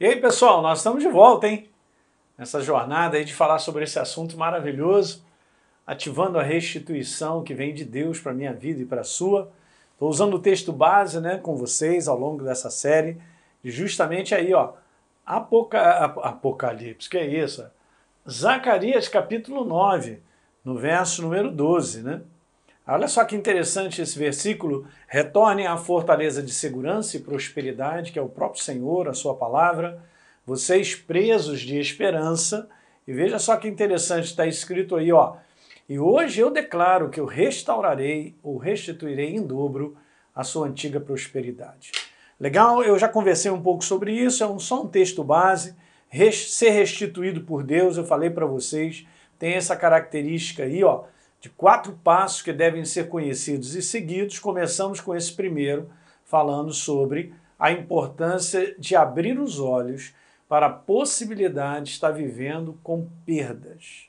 E aí, pessoal, nós estamos de volta, hein? Nessa jornada aí de falar sobre esse assunto maravilhoso, ativando a restituição que vem de Deus para a minha vida e para a sua. Estou usando o texto base né, com vocês ao longo dessa série, justamente aí, ó, Apoca... Apocalipse, que é isso? Zacarias capítulo 9, no verso número 12, né? Olha só que interessante esse versículo. Retornem à fortaleza de segurança e prosperidade, que é o próprio Senhor, a sua palavra, vocês presos de esperança. E veja só que interessante, está escrito aí, ó. E hoje eu declaro que eu restaurarei ou restituirei em dobro a sua antiga prosperidade. Legal? Eu já conversei um pouco sobre isso, é um, só um texto base. ser restituído por Deus, eu falei para vocês, tem essa característica aí, ó de quatro passos que devem ser conhecidos e seguidos. Começamos com esse primeiro, falando sobre a importância de abrir os olhos para a possibilidade de estar vivendo com perdas.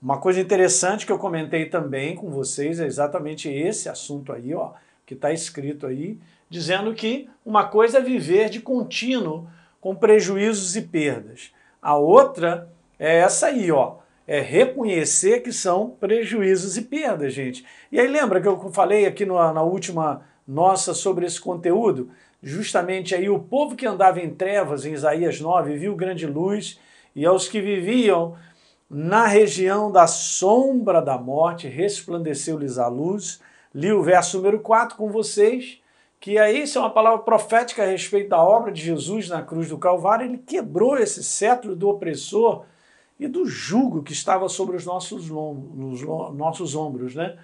Uma coisa interessante que eu comentei também com vocês é exatamente esse assunto aí, ó, que está escrito aí, dizendo que uma coisa é viver de contínuo com prejuízos e perdas. A outra é essa aí, ó, é reconhecer que são prejuízos e perdas, gente. E aí lembra que eu falei aqui no, na última nossa sobre esse conteúdo? Justamente aí o povo que andava em trevas, em Isaías 9, viu grande luz, e aos que viviam na região da sombra da morte, resplandeceu-lhes a luz. Li o verso número 4 com vocês, que aí isso é uma palavra profética a respeito da obra de Jesus na cruz do Calvário. Ele quebrou esse cetro do opressor e do jugo que estava sobre os nossos, nos nossos ombros. Né?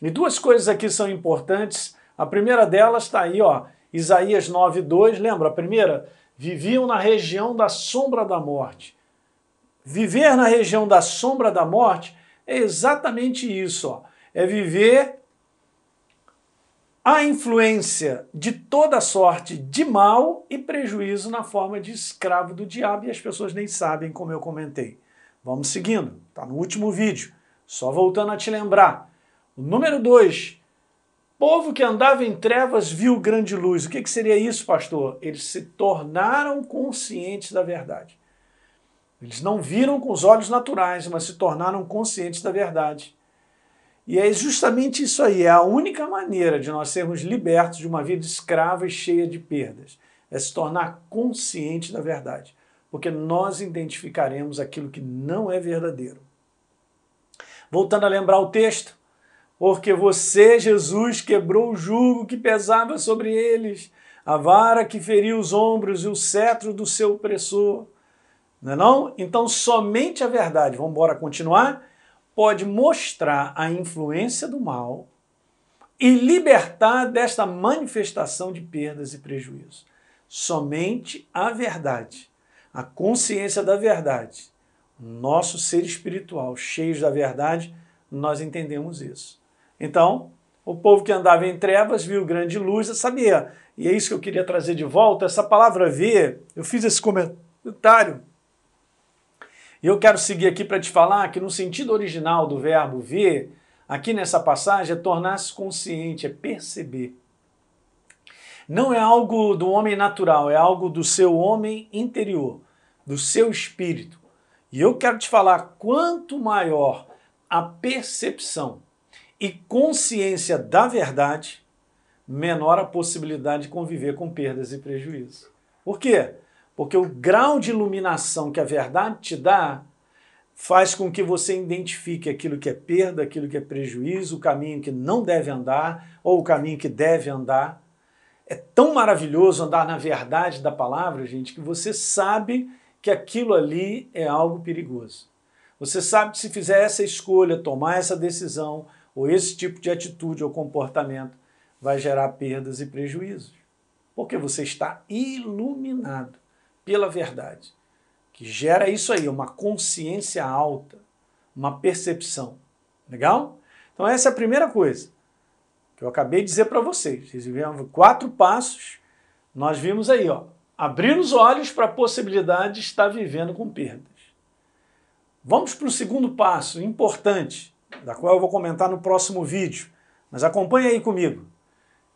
E duas coisas aqui são importantes. A primeira delas está aí, ó, Isaías 9,2. Lembra? A primeira, viviam na região da sombra da morte. Viver na região da sombra da morte é exatamente isso. Ó. É viver a influência de toda sorte de mal e prejuízo na forma de escravo do diabo e as pessoas nem sabem, como eu comentei. Vamos seguindo, está no último vídeo. Só voltando a te lembrar. O número 2. Povo que andava em trevas viu grande luz. O que, que seria isso, pastor? Eles se tornaram conscientes da verdade. Eles não viram com os olhos naturais, mas se tornaram conscientes da verdade. E é justamente isso aí, é a única maneira de nós sermos libertos de uma vida escrava e cheia de perdas. É se tornar consciente da verdade porque nós identificaremos aquilo que não é verdadeiro. Voltando a lembrar o texto, porque você, Jesus, quebrou o jugo que pesava sobre eles, a vara que feriu os ombros e o cetro do seu opressor. Não é não? Então somente a verdade, vamos embora continuar, pode mostrar a influência do mal e libertar desta manifestação de perdas e prejuízos. Somente a verdade a consciência da verdade, nosso ser espiritual, cheios da verdade, nós entendemos isso. Então, o povo que andava em trevas viu grande luz, sabia. E é isso que eu queria trazer de volta. Essa palavra ver, eu fiz esse comentário. E eu quero seguir aqui para te falar que no sentido original do verbo ver, aqui nessa passagem, é tornar-se consciente, é perceber não é algo do homem natural, é algo do seu homem interior, do seu espírito. E eu quero te falar: quanto maior a percepção e consciência da verdade, menor a possibilidade de conviver com perdas e prejuízos. Por quê? Porque o grau de iluminação que a verdade te dá faz com que você identifique aquilo que é perda, aquilo que é prejuízo, o caminho que não deve andar ou o caminho que deve andar. É tão maravilhoso andar na verdade da palavra, gente, que você sabe que aquilo ali é algo perigoso. Você sabe que se fizer essa escolha, tomar essa decisão, ou esse tipo de atitude ou comportamento, vai gerar perdas e prejuízos. Porque você está iluminado pela verdade, que gera isso aí, uma consciência alta, uma percepção. Legal? Então, essa é a primeira coisa que eu acabei de dizer para vocês. Vocês viram quatro passos, nós vimos aí, ó, abrir os olhos para a possibilidade de estar vivendo com perdas. Vamos para o segundo passo, importante, da qual eu vou comentar no próximo vídeo, mas acompanhe aí comigo.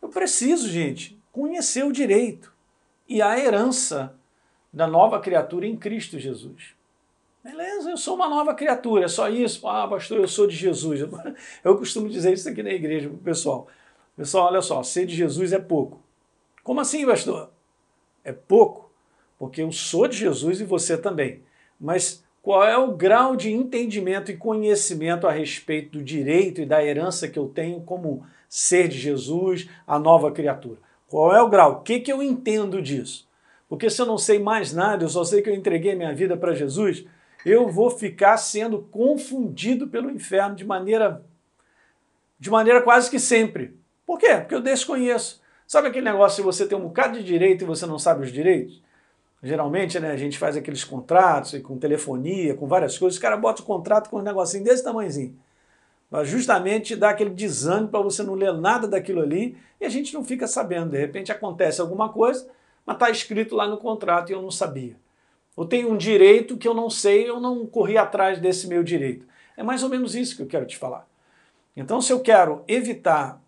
Eu preciso, gente, conhecer o direito e a herança da nova criatura em Cristo Jesus. Beleza, eu sou uma nova criatura, é só isso. Ah, pastor, eu sou de Jesus. Eu costumo dizer isso aqui na igreja pro pessoal. Pessoal, olha só, ser de Jesus é pouco. Como assim, pastor? É pouco, porque eu sou de Jesus e você também. Mas qual é o grau de entendimento e conhecimento a respeito do direito e da herança que eu tenho como ser de Jesus, a nova criatura? Qual é o grau? O que, que eu entendo disso? Porque se eu não sei mais nada, eu só sei que eu entreguei minha vida para Jesus, eu vou ficar sendo confundido pelo inferno de maneira de maneira quase que sempre. Por quê? Porque eu desconheço. Sabe aquele negócio se você tem um bocado de direito e você não sabe os direitos? Geralmente, né, a gente faz aqueles contratos com telefonia, com várias coisas, o cara bota o contrato com um negocinho desse tamanhozinho. Mas justamente dá aquele desânimo para você não ler nada daquilo ali e a gente não fica sabendo. De repente acontece alguma coisa, mas está escrito lá no contrato e eu não sabia. Eu tenho um direito que eu não sei, eu não corri atrás desse meu direito. É mais ou menos isso que eu quero te falar. Então, se eu quero evitar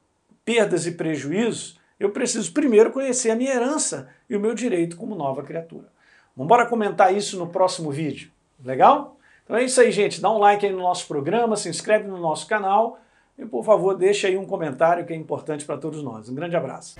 perdas e prejuízos, eu preciso primeiro conhecer a minha herança e o meu direito como nova criatura. Vamos embora comentar isso no próximo vídeo. Legal? Então é isso aí, gente. Dá um like aí no nosso programa, se inscreve no nosso canal e, por favor, deixa aí um comentário que é importante para todos nós. Um grande abraço.